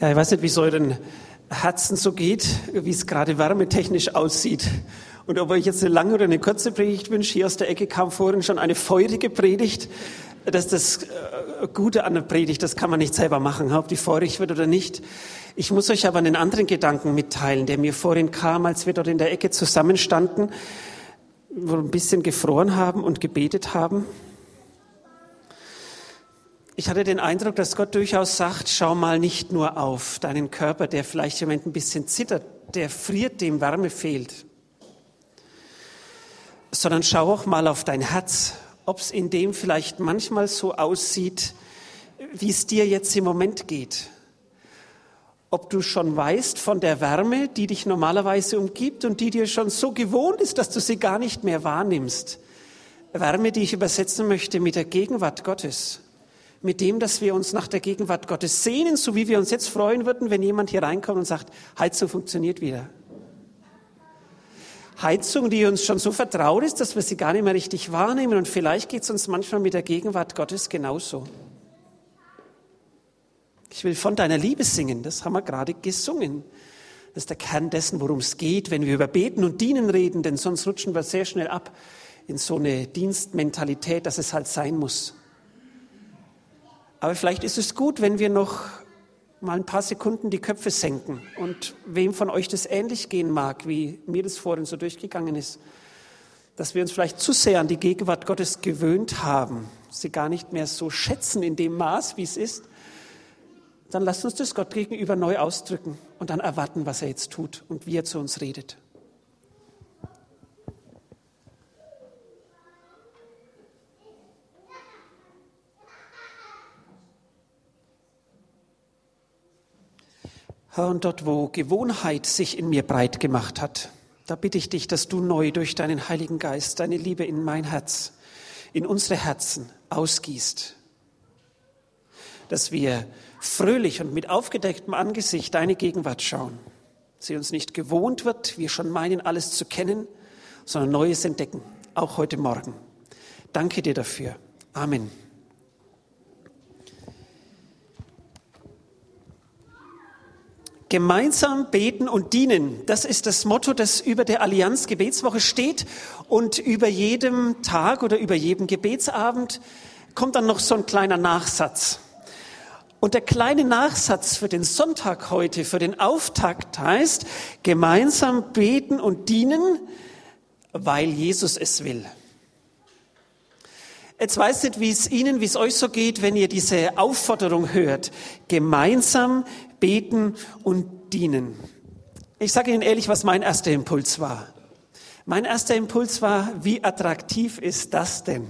Ja, ich weiß nicht, wie es euren Herzen so geht, wie es gerade wärmetechnisch aussieht. Und ob euch jetzt eine lange oder eine kurze Predigt wünscht, hier aus der Ecke kam vorhin schon eine feurige Predigt. Das ist das äh, Gute an der Predigt, das kann man nicht selber machen, ob die feurig wird oder nicht. Ich muss euch aber einen anderen Gedanken mitteilen, der mir vorhin kam, als wir dort in der Ecke zusammenstanden, wo wir ein bisschen gefroren haben und gebetet haben. Ich hatte den Eindruck, dass Gott durchaus sagt, schau mal nicht nur auf deinen Körper, der vielleicht im Moment ein bisschen zittert, der friert, dem Wärme fehlt, sondern schau auch mal auf dein Herz, ob es in dem vielleicht manchmal so aussieht, wie es dir jetzt im Moment geht. Ob du schon weißt von der Wärme, die dich normalerweise umgibt und die dir schon so gewohnt ist, dass du sie gar nicht mehr wahrnimmst. Wärme, die ich übersetzen möchte mit der Gegenwart Gottes mit dem, dass wir uns nach der Gegenwart Gottes sehnen, so wie wir uns jetzt freuen würden, wenn jemand hier reinkommt und sagt, Heizung funktioniert wieder. Heizung, die uns schon so vertraut ist, dass wir sie gar nicht mehr richtig wahrnehmen. Und vielleicht geht es uns manchmal mit der Gegenwart Gottes genauso. Ich will von deiner Liebe singen, das haben wir gerade gesungen. Das ist der Kern dessen, worum es geht, wenn wir über Beten und Dienen reden, denn sonst rutschen wir sehr schnell ab in so eine Dienstmentalität, dass es halt sein muss. Aber vielleicht ist es gut, wenn wir noch mal ein paar Sekunden die Köpfe senken. Und wem von euch das ähnlich gehen mag, wie mir das vorhin so durchgegangen ist, dass wir uns vielleicht zu sehr an die Gegenwart Gottes gewöhnt haben, sie gar nicht mehr so schätzen in dem Maß, wie es ist, dann lasst uns das Gott gegenüber neu ausdrücken und dann erwarten, was er jetzt tut und wie er zu uns redet. Herr, und dort, wo Gewohnheit sich in mir breit gemacht hat, da bitte ich dich, dass du neu durch deinen Heiligen Geist deine Liebe in mein Herz, in unsere Herzen ausgießt. Dass wir fröhlich und mit aufgedecktem Angesicht deine Gegenwart schauen. Sie uns nicht gewohnt wird, wir schon meinen, alles zu kennen, sondern Neues entdecken, auch heute Morgen. Danke dir dafür. Amen. Gemeinsam beten und dienen, das ist das Motto, das über der Allianz Gebetswoche steht. Und über jedem Tag oder über jedem Gebetsabend kommt dann noch so ein kleiner Nachsatz. Und der kleine Nachsatz für den Sonntag heute, für den Auftakt heißt, gemeinsam beten und dienen, weil Jesus es will. Jetzt weiß nicht, wie es Ihnen, wie es euch so geht, wenn ihr diese Aufforderung hört. Gemeinsam beten und dienen. Ich sage Ihnen ehrlich, was mein erster Impuls war. Mein erster Impuls war, wie attraktiv ist das denn?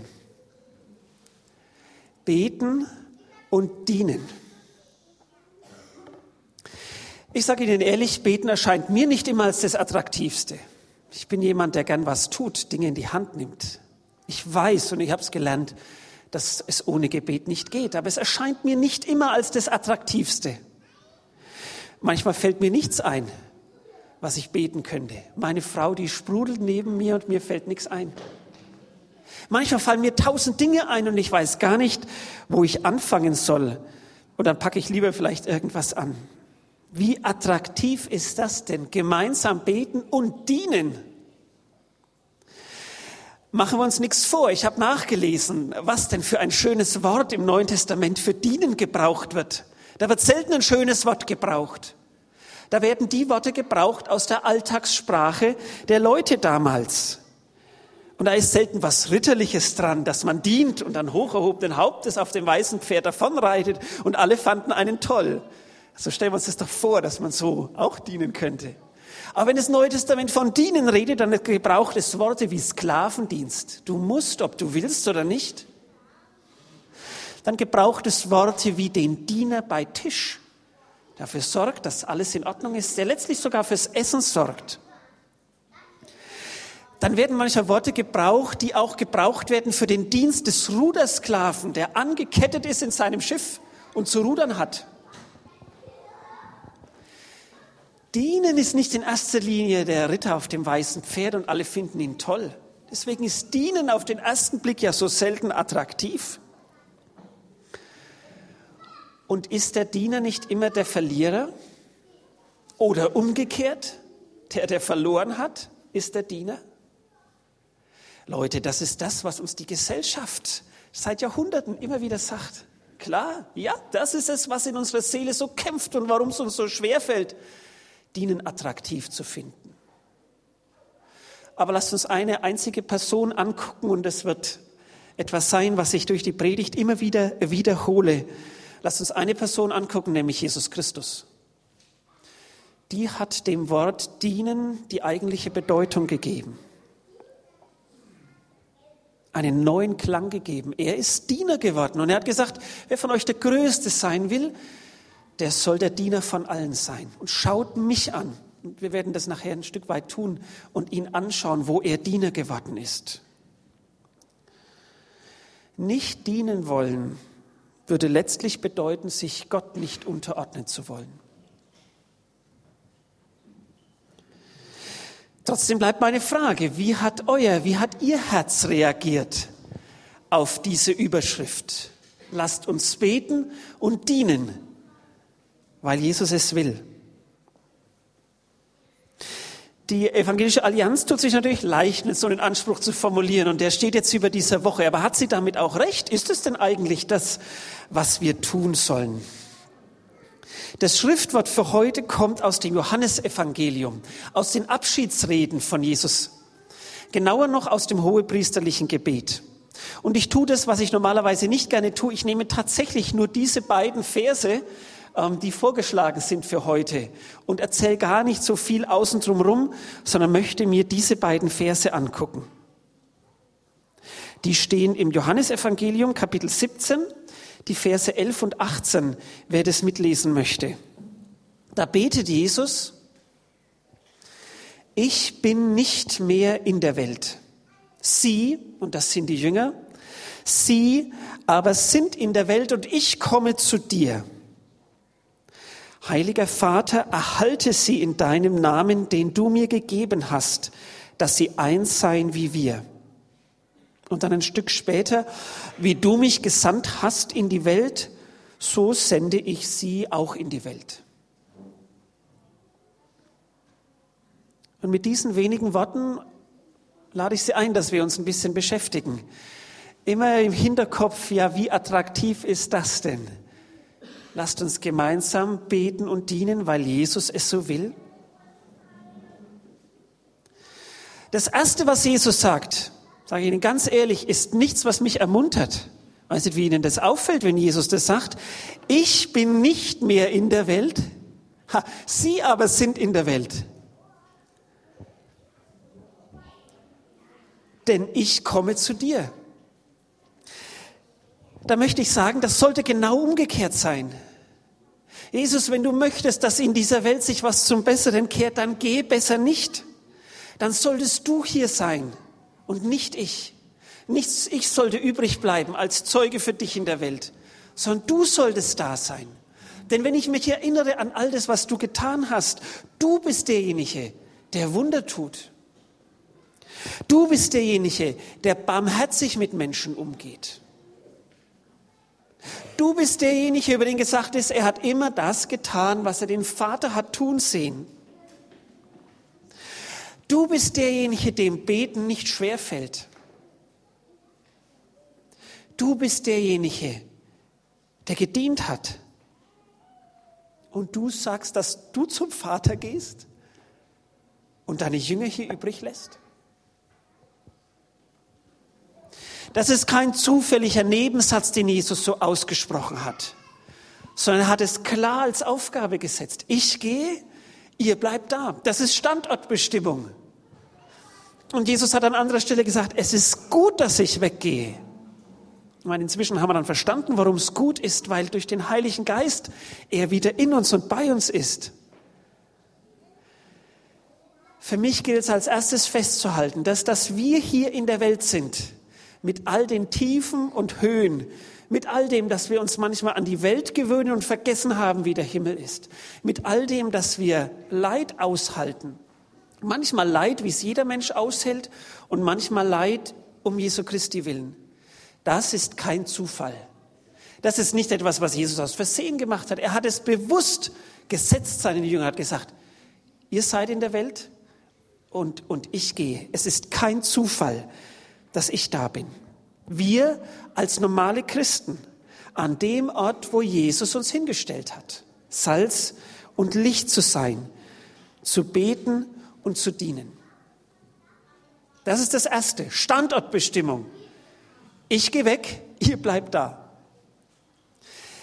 Beten und dienen. Ich sage Ihnen ehrlich, beten erscheint mir nicht immer als das Attraktivste. Ich bin jemand, der gern was tut, Dinge in die Hand nimmt. Ich weiß und ich habe es gelernt, dass es ohne Gebet nicht geht, aber es erscheint mir nicht immer als das Attraktivste. Manchmal fällt mir nichts ein, was ich beten könnte. Meine Frau, die sprudelt neben mir und mir fällt nichts ein. Manchmal fallen mir tausend Dinge ein und ich weiß gar nicht, wo ich anfangen soll. Und dann packe ich lieber vielleicht irgendwas an. Wie attraktiv ist das denn? Gemeinsam beten und dienen. Machen wir uns nichts vor. Ich habe nachgelesen, was denn für ein schönes Wort im Neuen Testament für dienen gebraucht wird. Da wird selten ein schönes Wort gebraucht. Da werden die Worte gebraucht aus der Alltagssprache der Leute damals. Und da ist selten was Ritterliches dran, dass man dient und dann hocherhobenen Hauptes auf dem weißen Pferd davonreitet und alle fanden einen toll. So stellen wir uns das doch vor, dass man so auch dienen könnte. Aber wenn das Neue Testament von dienen redet, dann gebraucht es Worte wie Sklavendienst. Du musst, ob du willst oder nicht dann gebraucht es Worte wie den Diener bei Tisch, der dafür sorgt, dass alles in Ordnung ist, der letztlich sogar fürs Essen sorgt. Dann werden manchmal Worte gebraucht, die auch gebraucht werden für den Dienst des Rudersklaven, der angekettet ist in seinem Schiff und zu rudern hat. Dienen ist nicht in erster Linie der Ritter auf dem weißen Pferd und alle finden ihn toll. Deswegen ist Dienen auf den ersten Blick ja so selten attraktiv. Und ist der Diener nicht immer der Verlierer? Oder umgekehrt, der, der verloren hat, ist der Diener? Leute, das ist das, was uns die Gesellschaft seit Jahrhunderten immer wieder sagt. Klar, ja, das ist es, was in unserer Seele so kämpft und warum es uns so schwer fällt, Dienen attraktiv zu finden. Aber lasst uns eine einzige Person angucken und es wird etwas sein, was ich durch die Predigt immer wieder wiederhole. Lasst uns eine Person angucken, nämlich Jesus Christus. Die hat dem Wort dienen die eigentliche Bedeutung gegeben. Einen neuen Klang gegeben. Er ist Diener geworden und er hat gesagt, wer von euch der Größte sein will, der soll der Diener von allen sein. Und schaut mich an. Und wir werden das nachher ein Stück weit tun und ihn anschauen, wo er Diener geworden ist. Nicht dienen wollen würde letztlich bedeuten, sich Gott nicht unterordnen zu wollen. Trotzdem bleibt meine Frage, wie hat euer, wie hat ihr Herz reagiert auf diese Überschrift? Lasst uns beten und dienen, weil Jesus es will. Die evangelische Allianz tut sich natürlich leicht, so einen Anspruch zu formulieren und der steht jetzt über dieser Woche. Aber hat sie damit auch recht? Ist es denn eigentlich das, was wir tun sollen? Das Schriftwort für heute kommt aus dem Johannesevangelium, aus den Abschiedsreden von Jesus. Genauer noch aus dem hohepriesterlichen Gebet. Und ich tue das, was ich normalerweise nicht gerne tue. Ich nehme tatsächlich nur diese beiden Verse die vorgeschlagen sind für heute und erzähle gar nicht so viel außen drum rum, sondern möchte mir diese beiden Verse angucken. Die stehen im Johannesevangelium Kapitel 17, die Verse 11 und 18, wer das mitlesen möchte. Da betet Jesus, ich bin nicht mehr in der Welt. Sie, und das sind die Jünger, sie aber sind in der Welt und ich komme zu dir. Heiliger Vater, erhalte sie in deinem Namen, den du mir gegeben hast, dass sie eins seien wie wir. Und dann ein Stück später, wie du mich gesandt hast in die Welt, so sende ich sie auch in die Welt. Und mit diesen wenigen Worten lade ich Sie ein, dass wir uns ein bisschen beschäftigen. Immer im Hinterkopf, ja, wie attraktiv ist das denn? Lasst uns gemeinsam beten und dienen, weil Jesus es so will. Das Erste, was Jesus sagt, sage ich Ihnen ganz ehrlich, ist nichts, was mich ermuntert. Weiß nicht, wie Ihnen das auffällt, wenn Jesus das sagt. Ich bin nicht mehr in der Welt, ha, Sie aber sind in der Welt. Denn ich komme zu dir. Da möchte ich sagen, das sollte genau umgekehrt sein. Jesus, wenn du möchtest, dass in dieser Welt sich was zum Besseren kehrt, dann geh besser nicht. Dann solltest du hier sein und nicht ich. Nichts ich sollte übrig bleiben als Zeuge für dich in der Welt, sondern du solltest da sein. Denn wenn ich mich erinnere an all das, was du getan hast, du bist derjenige, der Wunder tut. Du bist derjenige, der barmherzig mit Menschen umgeht. Du bist derjenige, über den gesagt ist, er hat immer das getan, was er den Vater hat tun sehen. Du bist derjenige, dem Beten nicht schwerfällt. Du bist derjenige, der gedient hat. Und du sagst, dass du zum Vater gehst und deine Jünger hier übrig lässt? Das ist kein zufälliger Nebensatz, den Jesus so ausgesprochen hat, sondern er hat es klar als Aufgabe gesetzt. Ich gehe, ihr bleibt da. Das ist Standortbestimmung. Und Jesus hat an anderer Stelle gesagt, es ist gut, dass ich weggehe. Ich meine, inzwischen haben wir dann verstanden, warum es gut ist, weil durch den Heiligen Geist er wieder in uns und bei uns ist. Für mich gilt es als erstes festzuhalten, dass, dass wir hier in der Welt sind, mit all den Tiefen und Höhen, mit all dem, dass wir uns manchmal an die Welt gewöhnen und vergessen haben, wie der Himmel ist, mit all dem, dass wir Leid aushalten, manchmal Leid, wie es jeder Mensch aushält, und manchmal Leid um Jesu Christi willen. Das ist kein Zufall. Das ist nicht etwas, was Jesus aus Versehen gemacht hat. Er hat es bewusst gesetzt seinen Jüngern, hat gesagt, ihr seid in der Welt und, und ich gehe. Es ist kein Zufall, dass ich da bin. Wir als normale Christen an dem Ort, wo Jesus uns hingestellt hat. Salz und Licht zu sein, zu beten und zu dienen. Das ist das Erste. Standortbestimmung. Ich gehe weg, ihr bleibt da.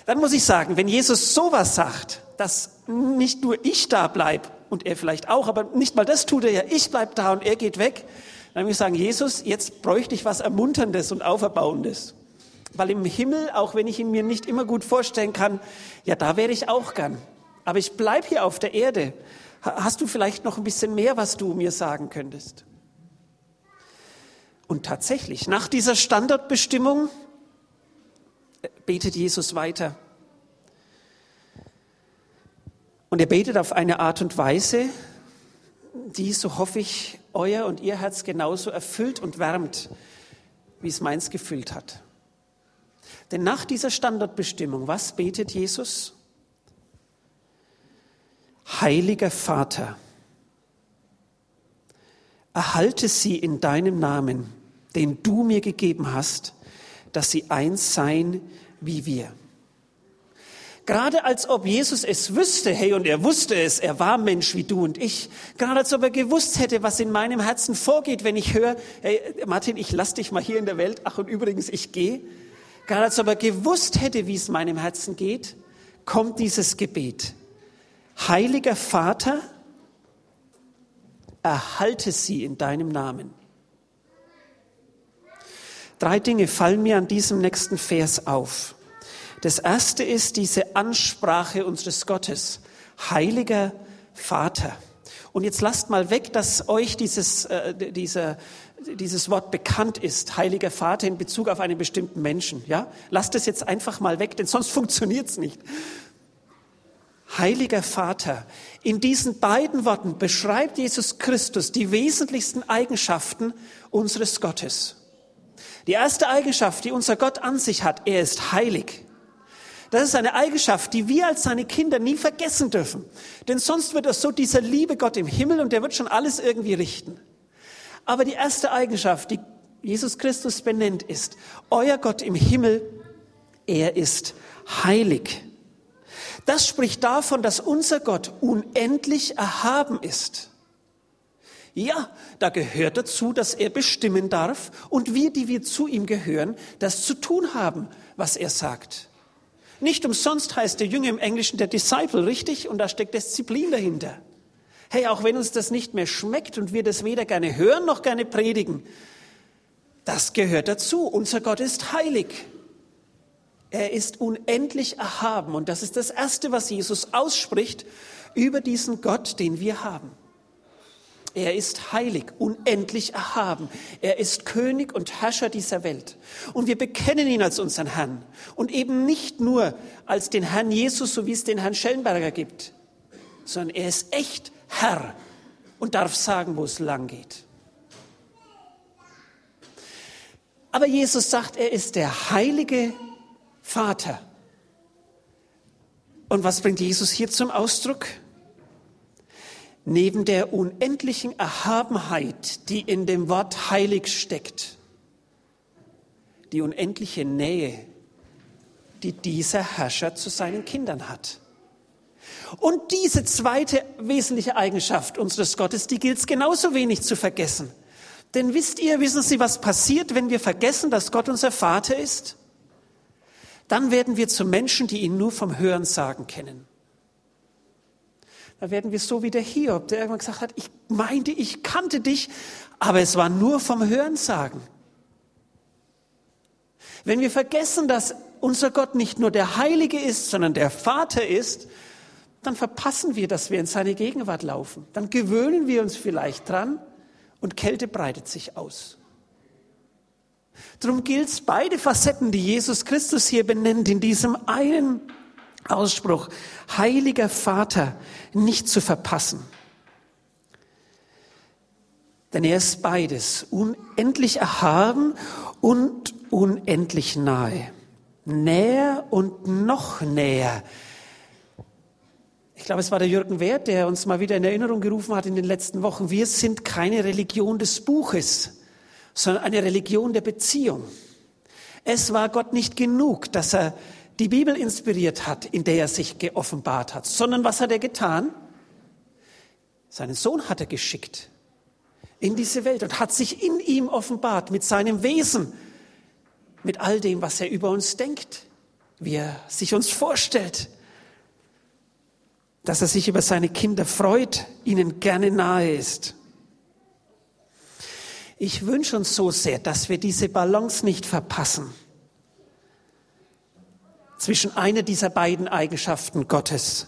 Dann muss ich sagen, wenn Jesus sowas sagt, dass nicht nur ich da bleib und er vielleicht auch, aber nicht mal das tut er ja, ich bleib da und er geht weg, dann muss ich sagen, Jesus, jetzt bräuchte ich was Ermunterndes und Auferbauendes. Weil im Himmel, auch wenn ich ihn mir nicht immer gut vorstellen kann, ja, da wäre ich auch gern. Aber ich bleib hier auf der Erde. Hast du vielleicht noch ein bisschen mehr, was du mir sagen könntest? Und tatsächlich, nach dieser Standardbestimmung äh, betet Jesus weiter. Und er betet auf eine Art und Weise, die, so hoffe ich, euer und ihr Herz genauso erfüllt und wärmt, wie es meins gefüllt hat. Denn nach dieser Standardbestimmung, was betet Jesus? Heiliger Vater, erhalte sie in deinem Namen, den du mir gegeben hast, dass sie eins seien wie wir. Gerade als ob Jesus es wüsste, hey, und er wusste es, er war Mensch wie du und ich. Gerade als ob er gewusst hätte, was in meinem Herzen vorgeht, wenn ich höre, hey, Martin, ich lass dich mal hier in der Welt, ach und übrigens, ich gehe. Gerade als ob er gewusst hätte, wie es meinem Herzen geht, kommt dieses Gebet. Heiliger Vater, erhalte sie in deinem Namen. Drei Dinge fallen mir an diesem nächsten Vers auf. Das erste ist diese Ansprache unseres Gottes. Heiliger Vater. Und jetzt lasst mal weg, dass euch dieses, äh, dieser, dieses Wort bekannt ist, Heiliger Vater in Bezug auf einen bestimmten Menschen. Ja, lasst es jetzt einfach mal weg, denn sonst funktioniert es nicht. Heiliger Vater. In diesen beiden Worten beschreibt Jesus Christus die wesentlichsten Eigenschaften unseres Gottes. Die erste Eigenschaft, die unser Gott an sich hat, er ist heilig. Das ist eine Eigenschaft, die wir als seine Kinder nie vergessen dürfen. Denn sonst wird er so dieser liebe Gott im Himmel und der wird schon alles irgendwie richten. Aber die erste Eigenschaft, die Jesus Christus benennt, ist, euer Gott im Himmel, er ist heilig. Das spricht davon, dass unser Gott unendlich erhaben ist. Ja, da gehört dazu, dass er bestimmen darf und wir, die wir zu ihm gehören, das zu tun haben, was er sagt. Nicht umsonst heißt der Jünger im Englischen der Disciple, richtig? Und da steckt Disziplin dahinter. Hey, auch wenn uns das nicht mehr schmeckt und wir das weder gerne hören noch gerne predigen, das gehört dazu. Unser Gott ist heilig. Er ist unendlich erhaben. Und das ist das Erste, was Jesus ausspricht über diesen Gott, den wir haben. Er ist heilig, unendlich erhaben. Er ist König und Herrscher dieser Welt. Und wir bekennen ihn als unseren Herrn. Und eben nicht nur als den Herrn Jesus, so wie es den Herrn Schellenberger gibt, sondern er ist echt Herr und darf sagen, wo es lang geht. Aber Jesus sagt, er ist der heilige Vater. Und was bringt Jesus hier zum Ausdruck? Neben der unendlichen Erhabenheit, die in dem Wort heilig steckt, die unendliche Nähe, die dieser Herrscher zu seinen Kindern hat. Und diese zweite wesentliche Eigenschaft unseres Gottes, die gilt es genauso wenig zu vergessen. Denn wisst ihr, wissen Sie, was passiert, wenn wir vergessen, dass Gott unser Vater ist? Dann werden wir zu Menschen, die ihn nur vom Hörensagen kennen. Da werden wir so wie der Hiob, der irgendwann gesagt hat, ich meinte, ich kannte dich, aber es war nur vom Hörensagen. Wenn wir vergessen, dass unser Gott nicht nur der Heilige ist, sondern der Vater ist, dann verpassen wir, dass wir in seine Gegenwart laufen. Dann gewöhnen wir uns vielleicht dran und Kälte breitet sich aus. Darum gilt es, beide Facetten, die Jesus Christus hier benennt, in diesem einen Ausspruch, heiliger Vater, nicht zu verpassen. Denn er ist beides, unendlich erhaben und unendlich nahe. näher und noch näher. Ich glaube, es war der Jürgen Wert, der uns mal wieder in Erinnerung gerufen hat in den letzten Wochen. Wir sind keine Religion des Buches, sondern eine Religion der Beziehung. Es war Gott nicht genug, dass er die Bibel inspiriert hat, in der er sich geoffenbart hat, sondern was hat er getan? Seinen Sohn hat er geschickt in diese Welt und hat sich in ihm offenbart mit seinem Wesen, mit all dem, was er über uns denkt, wie er sich uns vorstellt, dass er sich über seine Kinder freut, ihnen gerne nahe ist. Ich wünsche uns so sehr, dass wir diese Balance nicht verpassen zwischen einer dieser beiden Eigenschaften Gottes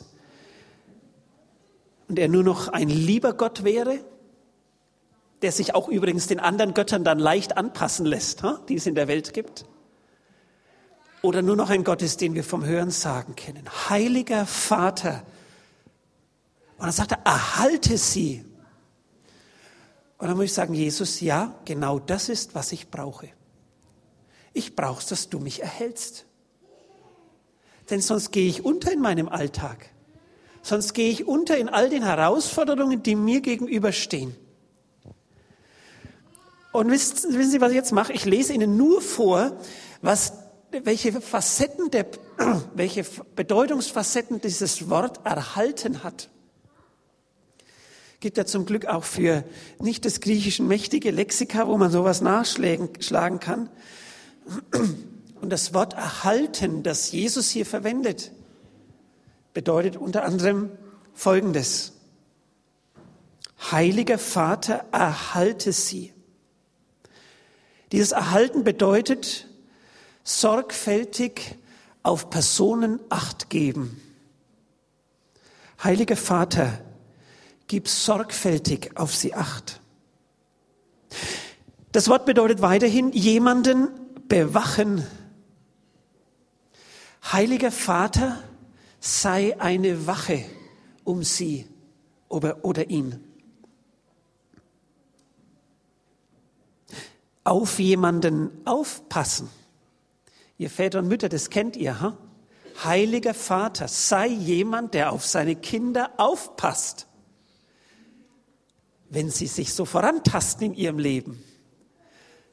und er nur noch ein lieber Gott wäre, der sich auch übrigens den anderen Göttern dann leicht anpassen lässt, die es in der Welt gibt, oder nur noch ein Gott ist, den wir vom Hören sagen kennen. Heiliger Vater. Und dann sagt er, erhalte sie. Und dann muss ich sagen, Jesus, ja, genau das ist, was ich brauche. Ich brauche dass du mich erhältst. Denn sonst gehe ich unter in meinem Alltag. Sonst gehe ich unter in all den Herausforderungen, die mir gegenüberstehen. Und wissen, wissen Sie, was ich jetzt mache? Ich lese Ihnen nur vor, was, welche Facetten der, welche Bedeutungsfacetten dieses Wort erhalten hat. Gibt ja zum Glück auch für nicht des Griechischen mächtige Lexika, wo man sowas nachschlagen kann. Und das Wort erhalten, das Jesus hier verwendet, bedeutet unter anderem Folgendes. Heiliger Vater, erhalte sie. Dieses Erhalten bedeutet sorgfältig auf Personen acht geben. Heiliger Vater, gib sorgfältig auf sie acht. Das Wort bedeutet weiterhin jemanden bewachen. Heiliger Vater, sei eine Wache um sie oder, oder ihn. Auf jemanden aufpassen. Ihr Väter und Mütter, das kennt ihr, ha? Heiliger Vater, sei jemand, der auf seine Kinder aufpasst, wenn sie sich so vorantasten in ihrem Leben.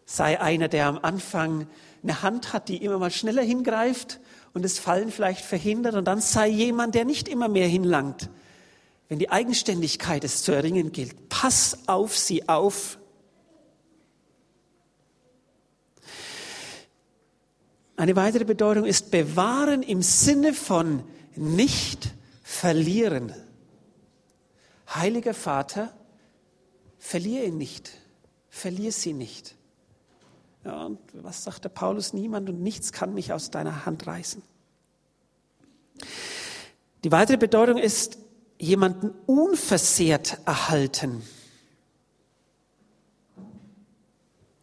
Sei einer, der am Anfang eine Hand hat, die immer mal schneller hingreift und das Fallen vielleicht verhindert und dann sei jemand, der nicht immer mehr hinlangt, wenn die Eigenständigkeit es zu erringen gilt. Pass auf sie auf. Eine weitere Bedeutung ist bewahren im Sinne von nicht verlieren. Heiliger Vater, verliere ihn nicht, verliere sie nicht. Ja, und was sagt der Paulus? Niemand und nichts kann mich aus deiner Hand reißen. Die weitere Bedeutung ist, jemanden unversehrt erhalten.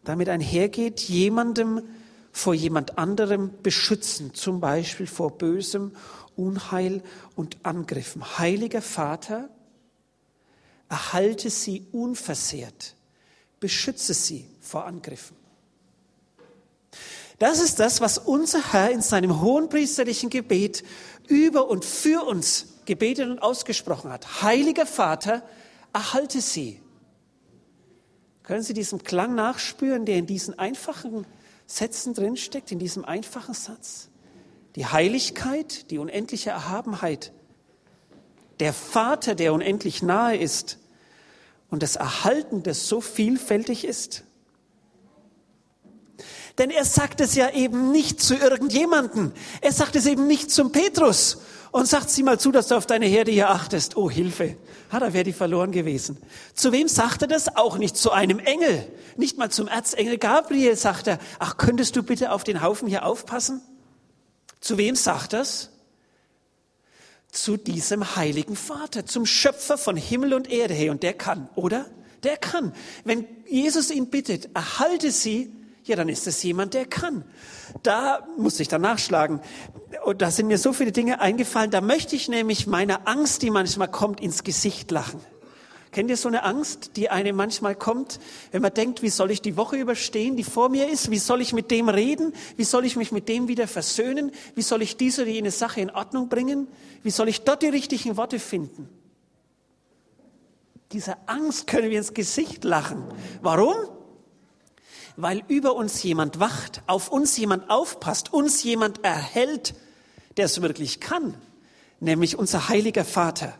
Damit einhergeht, jemandem vor jemand anderem beschützen, zum Beispiel vor bösem Unheil und Angriffen. Heiliger Vater, erhalte sie unversehrt, beschütze sie vor Angriffen. Das ist das, was unser Herr in seinem hohenpriesterlichen Gebet über und für uns gebetet und ausgesprochen hat. Heiliger Vater, erhalte sie. Können Sie diesem Klang nachspüren, der in diesen einfachen Sätzen drinsteckt, in diesem einfachen Satz? Die Heiligkeit, die unendliche Erhabenheit, der Vater, der unendlich nahe ist und das Erhalten, das so vielfältig ist. Denn er sagt es ja eben nicht zu irgendjemanden. Er sagt es eben nicht zum Petrus und sagt, sieh mal zu, dass du auf deine Herde hier achtest. Oh, Hilfe. Ha, da wäre die verloren gewesen. Zu wem sagt er das? Auch nicht zu einem Engel. Nicht mal zum Erzengel Gabriel sagt er, ach, könntest du bitte auf den Haufen hier aufpassen? Zu wem sagt das? Zu diesem heiligen Vater, zum Schöpfer von Himmel und Erde. Hey, und der kann, oder? Der kann. Wenn Jesus ihn bittet, erhalte sie, ja, dann ist es jemand, der kann. Da muss ich dann nachschlagen. Und da sind mir so viele Dinge eingefallen. Da möchte ich nämlich meiner Angst, die manchmal kommt, ins Gesicht lachen. Kennt ihr so eine Angst, die einem manchmal kommt, wenn man denkt, wie soll ich die Woche überstehen, die vor mir ist? Wie soll ich mit dem reden? Wie soll ich mich mit dem wieder versöhnen? Wie soll ich diese oder jene Sache in Ordnung bringen? Wie soll ich dort die richtigen Worte finden? Dieser Angst können wir ins Gesicht lachen. Warum? Weil über uns jemand wacht, auf uns jemand aufpasst, uns jemand erhält, der es wirklich kann, nämlich unser heiliger Vater.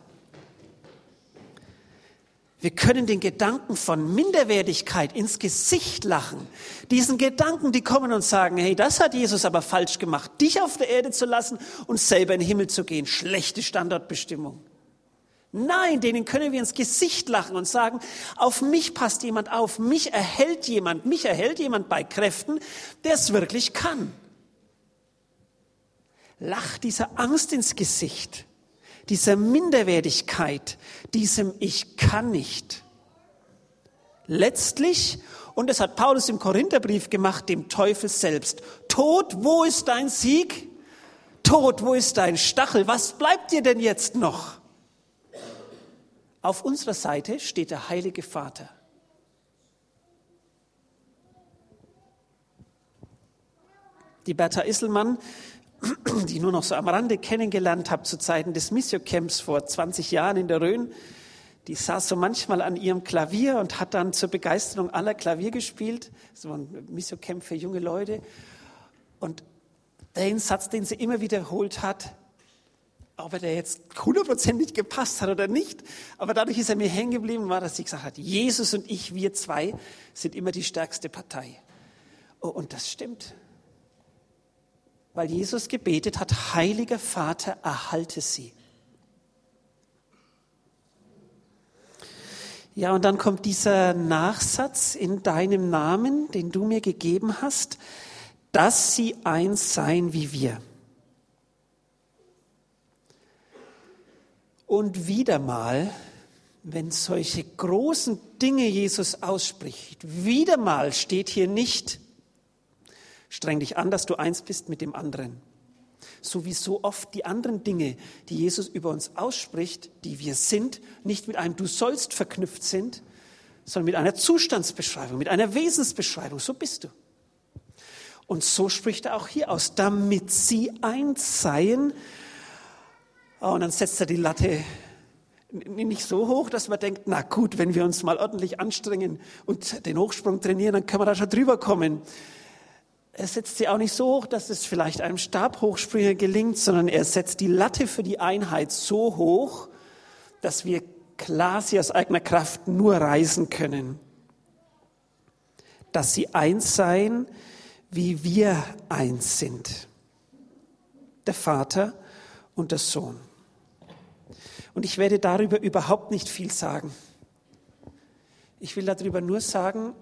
Wir können den Gedanken von Minderwertigkeit ins Gesicht lachen. Diesen Gedanken, die kommen und sagen, hey, das hat Jesus aber falsch gemacht, dich auf der Erde zu lassen und selber in den Himmel zu gehen. Schlechte Standortbestimmung. Nein, denen können wir ins Gesicht lachen und sagen, auf mich passt jemand auf, mich erhält jemand, mich erhält jemand bei Kräften, der es wirklich kann. Lach dieser Angst ins Gesicht dieser Minderwertigkeit, diesem Ich kann nicht. Letztlich, und das hat Paulus im Korintherbrief gemacht, dem Teufel selbst. Tod, wo ist dein Sieg? Tod, wo ist dein Stachel? Was bleibt dir denn jetzt noch? Auf unserer Seite steht der Heilige Vater. Die Bertha Isselmann die ich nur noch so am Rande kennengelernt habe zu Zeiten des Missio-Camps vor 20 Jahren in der Rhön, die saß so manchmal an ihrem Klavier und hat dann zur Begeisterung aller Klavier gespielt. So ein Missio-Camp für junge Leute. Und den Satz, den sie immer wiederholt hat, ob er der jetzt hundertprozentig gepasst hat oder nicht, aber dadurch ist er mir hängen geblieben, war, dass sie gesagt hat, Jesus und ich, wir zwei, sind immer die stärkste Partei. Oh, und das stimmt weil Jesus gebetet hat, heiliger Vater, erhalte sie. Ja, und dann kommt dieser Nachsatz in deinem Namen, den du mir gegeben hast, dass sie eins seien wie wir. Und wieder mal, wenn solche großen Dinge Jesus ausspricht, wieder mal steht hier nicht, Streng dich an, dass du eins bist mit dem anderen. So wie so oft die anderen Dinge, die Jesus über uns ausspricht, die wir sind, nicht mit einem Du sollst verknüpft sind, sondern mit einer Zustandsbeschreibung, mit einer Wesensbeschreibung. So bist du. Und so spricht er auch hier aus, damit sie eins seien. Oh, und dann setzt er die Latte nicht so hoch, dass man denkt, na gut, wenn wir uns mal ordentlich anstrengen und den Hochsprung trainieren, dann können wir da schon drüber kommen er setzt sie auch nicht so hoch, dass es vielleicht einem Stabhochspringer gelingt, sondern er setzt die Latte für die Einheit so hoch, dass wir klar sie aus eigener Kraft nur reisen können. Dass sie eins seien, wie wir eins sind. Der Vater und der Sohn. Und ich werde darüber überhaupt nicht viel sagen. Ich will darüber nur sagen,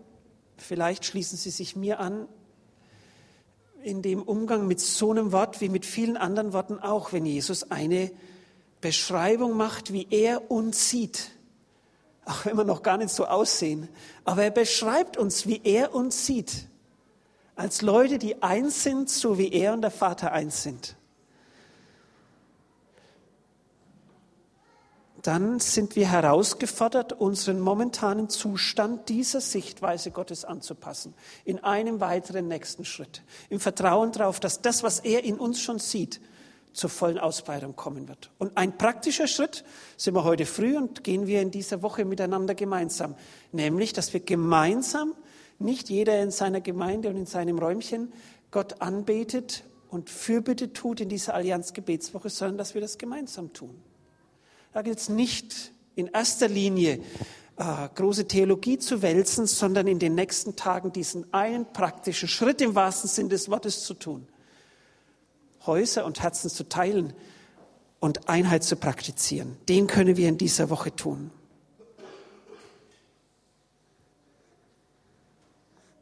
vielleicht schließen Sie sich mir an, in dem Umgang mit so einem Wort wie mit vielen anderen Worten auch, wenn Jesus eine Beschreibung macht, wie er uns sieht. Auch wenn wir noch gar nicht so aussehen. Aber er beschreibt uns, wie er uns sieht. Als Leute, die eins sind, so wie er und der Vater eins sind. Dann sind wir herausgefordert, unseren momentanen Zustand dieser Sichtweise Gottes anzupassen. In einem weiteren nächsten Schritt. Im Vertrauen darauf, dass das, was er in uns schon sieht, zur vollen Ausbreitung kommen wird. Und ein praktischer Schritt sind wir heute früh und gehen wir in dieser Woche miteinander gemeinsam. Nämlich, dass wir gemeinsam, nicht jeder in seiner Gemeinde und in seinem Räumchen, Gott anbetet und Fürbitte tut in dieser Allianz-Gebetswoche, sondern dass wir das gemeinsam tun. Da gilt es nicht in erster Linie äh, große Theologie zu wälzen, sondern in den nächsten Tagen diesen einen praktischen Schritt im wahrsten Sinn des Wortes zu tun. Häuser und Herzen zu teilen und Einheit zu praktizieren. Den können wir in dieser Woche tun.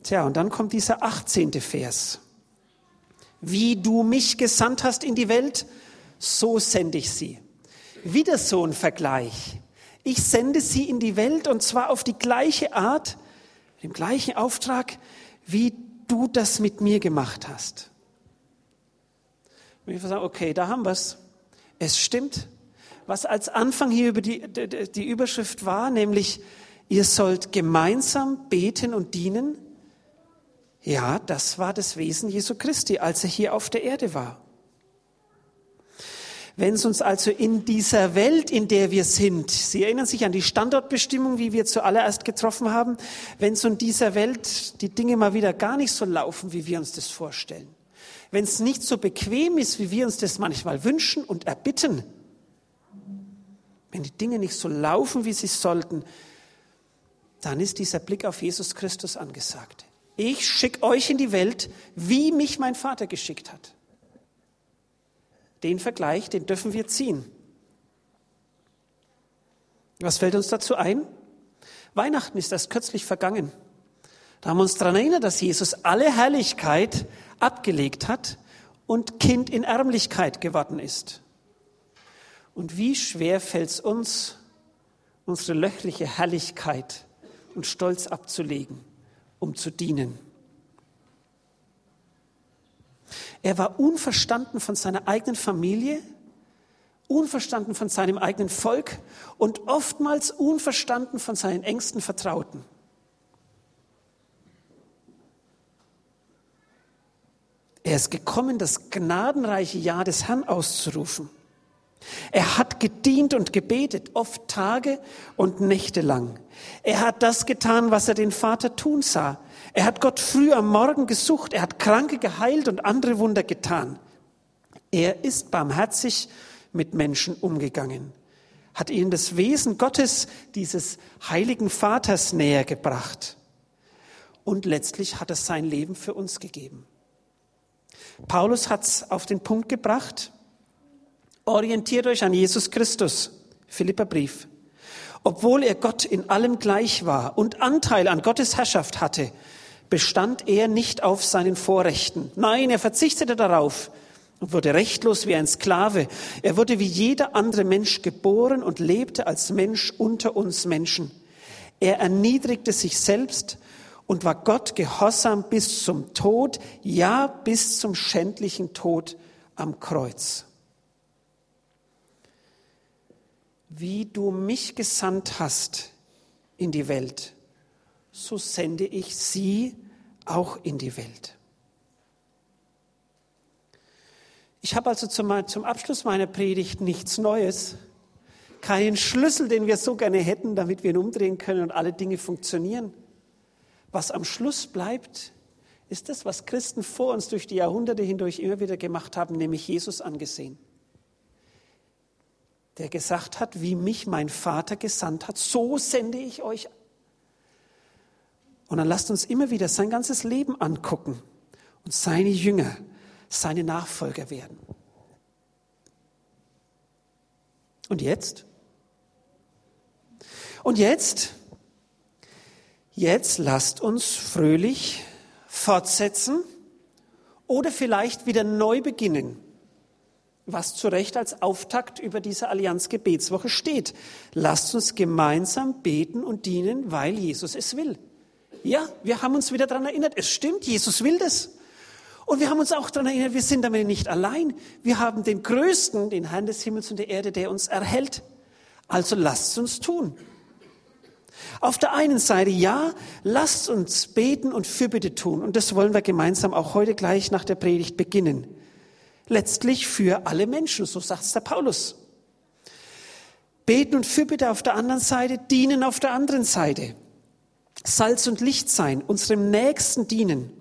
Tja, und dann kommt dieser 18. Vers. Wie du mich gesandt hast in die Welt, so sende ich sie. Wieder so ein Vergleich. Ich sende sie in die Welt und zwar auf die gleiche Art, mit dem gleichen Auftrag, wie du das mit mir gemacht hast. Und ich sagen, okay, da haben wir es. Es stimmt. was als Anfang hier über die, die Überschrift war, nämlich ihr sollt gemeinsam beten und dienen. Ja, das war das Wesen Jesu Christi, als er hier auf der Erde war. Wenn es uns also in dieser Welt, in der wir sind, Sie erinnern sich an die Standortbestimmung, wie wir zuallererst getroffen haben, wenn es in dieser Welt die Dinge mal wieder gar nicht so laufen, wie wir uns das vorstellen, wenn es nicht so bequem ist, wie wir uns das manchmal wünschen und erbitten, wenn die Dinge nicht so laufen, wie sie sollten, dann ist dieser Blick auf Jesus Christus angesagt. Ich schicke euch in die Welt, wie mich mein Vater geschickt hat. Den Vergleich, den dürfen wir ziehen. Was fällt uns dazu ein? Weihnachten ist erst kürzlich vergangen. Da haben wir uns daran erinnert, dass Jesus alle Herrlichkeit abgelegt hat und Kind in Ärmlichkeit geworden ist. Und wie schwer fällt es uns, unsere löchliche Herrlichkeit und Stolz abzulegen, um zu dienen. Er war unverstanden von seiner eigenen Familie, unverstanden von seinem eigenen Volk und oftmals unverstanden von seinen engsten Vertrauten. Er ist gekommen, das gnadenreiche Jahr des Herrn auszurufen. Er hat gedient und gebetet, oft Tage und Nächte lang. Er hat das getan, was er den Vater tun sah. Er hat Gott früh am Morgen gesucht, er hat Kranke geheilt und andere Wunder getan. Er ist barmherzig mit Menschen umgegangen, hat ihnen das Wesen Gottes, dieses heiligen Vaters näher gebracht. Und letztlich hat er sein Leben für uns gegeben. Paulus hat es auf den Punkt gebracht. Orientiert euch an Jesus Christus. Philipperbrief. Obwohl er Gott in allem gleich war und Anteil an Gottes Herrschaft hatte, bestand er nicht auf seinen Vorrechten. Nein, er verzichtete darauf und wurde rechtlos wie ein Sklave. Er wurde wie jeder andere Mensch geboren und lebte als Mensch unter uns Menschen. Er erniedrigte sich selbst und war Gott gehorsam bis zum Tod, ja bis zum schändlichen Tod am Kreuz. Wie du mich gesandt hast in die Welt, so sende ich sie auch in die Welt. Ich habe also zum, zum Abschluss meiner Predigt nichts Neues, keinen Schlüssel, den wir so gerne hätten, damit wir ihn umdrehen können und alle Dinge funktionieren. Was am Schluss bleibt, ist das, was Christen vor uns durch die Jahrhunderte hindurch immer wieder gemacht haben, nämlich Jesus angesehen. Der gesagt hat, wie mich mein Vater gesandt hat, so sende ich euch und dann lasst uns immer wieder sein ganzes Leben angucken und seine Jünger, seine Nachfolger werden. Und jetzt? Und jetzt? Jetzt lasst uns fröhlich fortsetzen oder vielleicht wieder neu beginnen, was zu Recht als Auftakt über diese Allianz Gebetswoche steht. Lasst uns gemeinsam beten und dienen, weil Jesus es will. Ja, wir haben uns wieder daran erinnert, es stimmt, Jesus will das. Und wir haben uns auch daran erinnert, wir sind damit nicht allein. Wir haben den Größten, den Herrn des Himmels und der Erde, der uns erhält. Also lasst uns tun. Auf der einen Seite, ja, lasst uns beten und Fürbitte tun. Und das wollen wir gemeinsam auch heute gleich nach der Predigt beginnen. Letztlich für alle Menschen, so sagt es der Paulus. Beten und Fürbitte auf der anderen Seite, dienen auf der anderen Seite. Salz und Licht sein, unserem Nächsten dienen.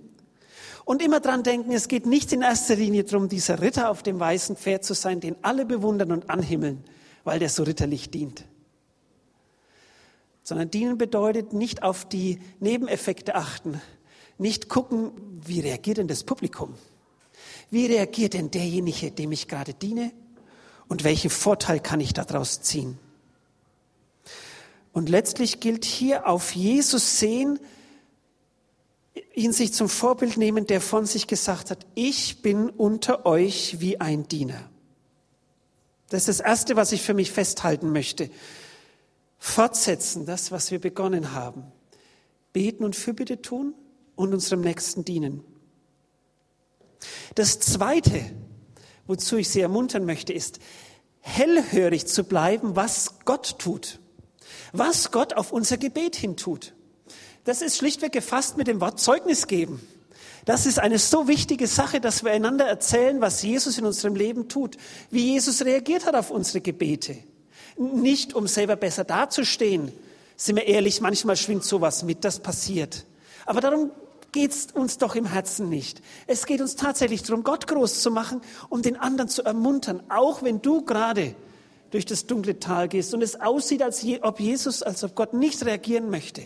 Und immer dran denken, es geht nicht in erster Linie darum, dieser Ritter auf dem weißen Pferd zu sein, den alle bewundern und anhimmeln, weil der so ritterlich dient. Sondern dienen bedeutet nicht auf die Nebeneffekte achten, nicht gucken, wie reagiert denn das Publikum? Wie reagiert denn derjenige, dem ich gerade diene? Und welchen Vorteil kann ich daraus ziehen? Und letztlich gilt hier auf Jesus sehen, ihn sich zum Vorbild nehmen, der von sich gesagt hat, ich bin unter euch wie ein Diener. Das ist das Erste, was ich für mich festhalten möchte. Fortsetzen, das, was wir begonnen haben. Beten und Fürbitte tun und unserem Nächsten dienen. Das Zweite, wozu ich Sie ermuntern möchte, ist, hellhörig zu bleiben, was Gott tut, was Gott auf unser Gebet hin tut. Das ist schlichtweg gefasst mit dem Wort Zeugnis geben. Das ist eine so wichtige Sache, dass wir einander erzählen, was Jesus in unserem Leben tut, wie Jesus reagiert hat auf unsere Gebete. Nicht, um selber besser dazustehen. Sind wir ehrlich, manchmal schwingt sowas mit, das passiert. Aber darum geht's uns doch im Herzen nicht. Es geht uns tatsächlich darum, Gott groß zu machen, um den anderen zu ermuntern, auch wenn du gerade durch das dunkle Tal gehst und es aussieht, als ob Jesus, als ob Gott nicht reagieren möchte.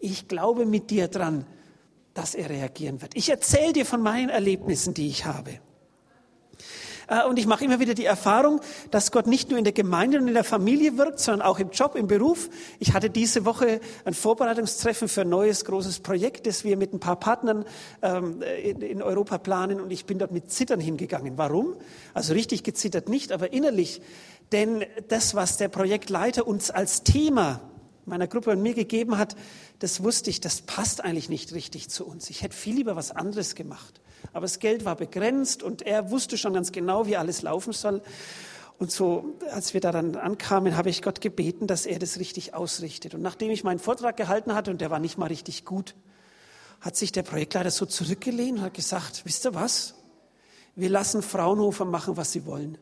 Ich glaube mit dir dran, dass er reagieren wird. Ich erzähle dir von meinen Erlebnissen, die ich habe. Äh, und ich mache immer wieder die Erfahrung, dass Gott nicht nur in der Gemeinde und in der Familie wirkt, sondern auch im Job, im Beruf. Ich hatte diese Woche ein Vorbereitungstreffen für ein neues großes Projekt, das wir mit ein paar Partnern ähm, in Europa planen. Und ich bin dort mit Zittern hingegangen. Warum? Also richtig gezittert nicht, aber innerlich. Denn das, was der Projektleiter uns als Thema meiner Gruppe und mir gegeben hat, das wusste ich, das passt eigentlich nicht richtig zu uns. Ich hätte viel lieber was anderes gemacht. Aber das Geld war begrenzt und er wusste schon ganz genau, wie alles laufen soll. Und so, als wir da dann ankamen, habe ich Gott gebeten, dass er das richtig ausrichtet. Und nachdem ich meinen Vortrag gehalten hatte, und der war nicht mal richtig gut, hat sich der Projektleiter so zurückgelehnt und hat gesagt, wisst ihr was? Wir lassen Fraunhofer machen, was sie wollen.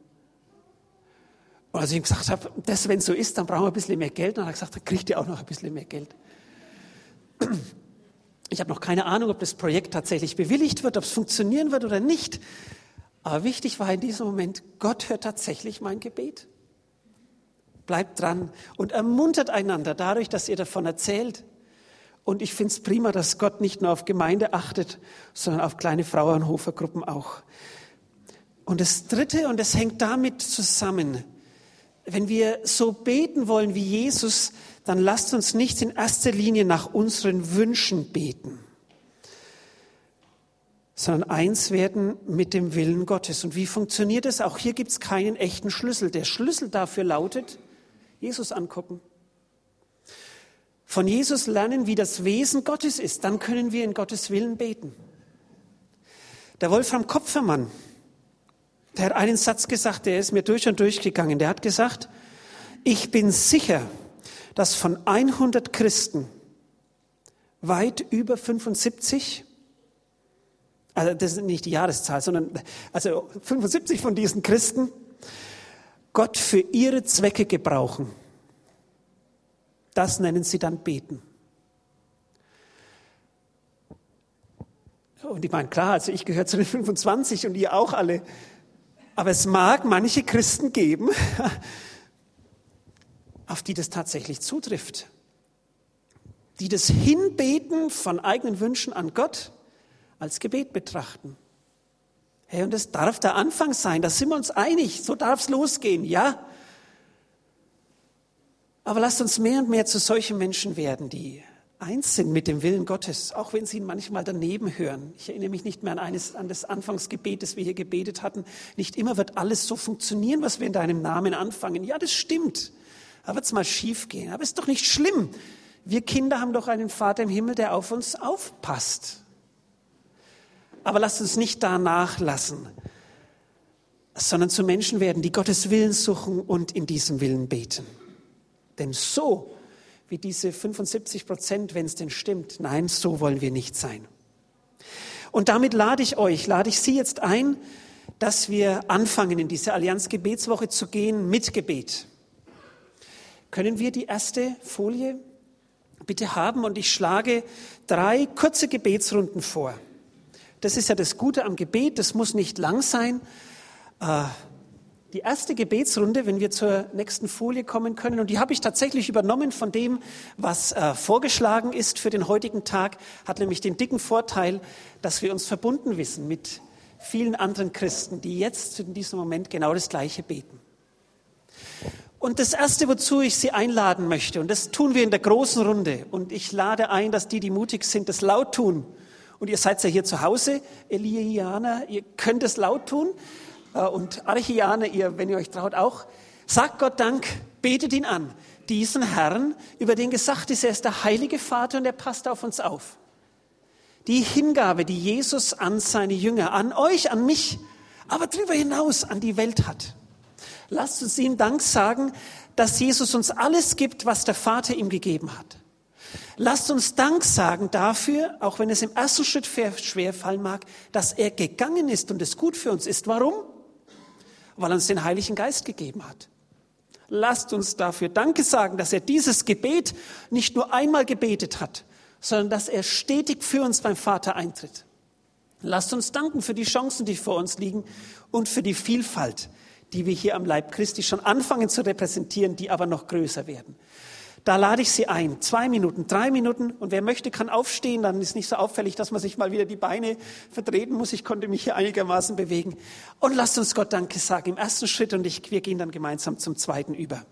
Und als ich ihm gesagt habe, das, wenn es so ist, dann brauchen wir ein bisschen mehr Geld. Und dann hat er gesagt, dann kriegt ihr auch noch ein bisschen mehr Geld. Ich habe noch keine Ahnung, ob das Projekt tatsächlich bewilligt wird, ob es funktionieren wird oder nicht. Aber wichtig war in diesem Moment, Gott hört tatsächlich mein Gebet. Bleibt dran und ermuntert einander dadurch, dass ihr davon erzählt. Und ich finde es prima, dass Gott nicht nur auf Gemeinde achtet, sondern auf kleine Frauenhofergruppen auch. Und das Dritte, und das hängt damit zusammen, wenn wir so beten wollen wie Jesus, dann lasst uns nicht in erster Linie nach unseren Wünschen beten, sondern eins werden mit dem Willen Gottes. Und wie funktioniert es? Auch hier gibt es keinen echten Schlüssel. Der Schlüssel dafür lautet, Jesus angucken. Von Jesus lernen, wie das Wesen Gottes ist. Dann können wir in Gottes Willen beten. Der Wolfram Kopfermann, der hat einen Satz gesagt, der ist mir durch und durch gegangen. Der hat gesagt, ich bin sicher, dass von 100 Christen weit über 75, also das ist nicht die Jahreszahl, sondern also 75 von diesen Christen Gott für ihre Zwecke gebrauchen. Das nennen sie dann beten. Und ich meine, klar, also ich gehöre zu den 25 und ihr auch alle. Aber es mag manche Christen geben, auf die das tatsächlich zutrifft. Die das Hinbeten von eigenen Wünschen an Gott als Gebet betrachten. Hey, und das darf der Anfang sein, da sind wir uns einig, so darf es losgehen, ja. Aber lasst uns mehr und mehr zu solchen Menschen werden, die eins sind mit dem Willen Gottes, auch wenn sie ihn manchmal daneben hören. Ich erinnere mich nicht mehr an, eines, an das Anfangsgebet, das wir hier gebetet hatten. Nicht immer wird alles so funktionieren, was wir in deinem Namen anfangen. Ja, das stimmt. Aber wird es mal schief gehen. Aber ist doch nicht schlimm. Wir Kinder haben doch einen Vater im Himmel, der auf uns aufpasst. Aber lasst uns nicht da nachlassen, sondern zu Menschen werden, die Gottes Willen suchen und in diesem Willen beten. Denn so wie diese 75 Prozent, wenn es denn stimmt. Nein, so wollen wir nicht sein. Und damit lade ich euch, lade ich Sie jetzt ein, dass wir anfangen, in diese Allianz Gebetswoche zu gehen mit Gebet. Können wir die erste Folie bitte haben? Und ich schlage drei kurze Gebetsrunden vor. Das ist ja das Gute am Gebet, das muss nicht lang sein. Äh, die erste Gebetsrunde, wenn wir zur nächsten Folie kommen können, und die habe ich tatsächlich übernommen von dem, was äh, vorgeschlagen ist für den heutigen Tag, hat nämlich den dicken Vorteil, dass wir uns verbunden wissen mit vielen anderen Christen, die jetzt in diesem Moment genau das Gleiche beten. Und das Erste, wozu ich Sie einladen möchte, und das tun wir in der großen Runde, und ich lade ein, dass die, die mutig sind, das laut tun. Und ihr seid ja hier zu Hause, Elianer, ihr könnt es laut tun. Äh, und Archianer, ihr, wenn ihr euch traut, auch, sagt Gott Dank, betet ihn an. Diesen Herrn, über den gesagt ist, er ist der heilige Vater und er passt auf uns auf. Die Hingabe, die Jesus an seine Jünger, an euch, an mich, aber darüber hinaus an die Welt hat. Lasst uns ihm Dank sagen, dass Jesus uns alles gibt, was der Vater ihm gegeben hat. Lasst uns Dank sagen dafür, auch wenn es im ersten Schritt schwer fallen mag, dass er gegangen ist und es gut für uns ist. Warum? Weil er uns den Heiligen Geist gegeben hat. Lasst uns dafür Danke sagen, dass er dieses Gebet nicht nur einmal gebetet hat, sondern dass er stetig für uns beim Vater eintritt. Lasst uns danken für die Chancen, die vor uns liegen und für die Vielfalt, die wir hier am Leib Christi schon anfangen zu repräsentieren, die aber noch größer werden. Da lade ich Sie ein. Zwei Minuten, drei Minuten. Und wer möchte, kann aufstehen. Dann ist nicht so auffällig, dass man sich mal wieder die Beine vertreten muss. Ich konnte mich hier einigermaßen bewegen. Und lasst uns Gott Danke sagen im ersten Schritt. Und ich, wir gehen dann gemeinsam zum zweiten über.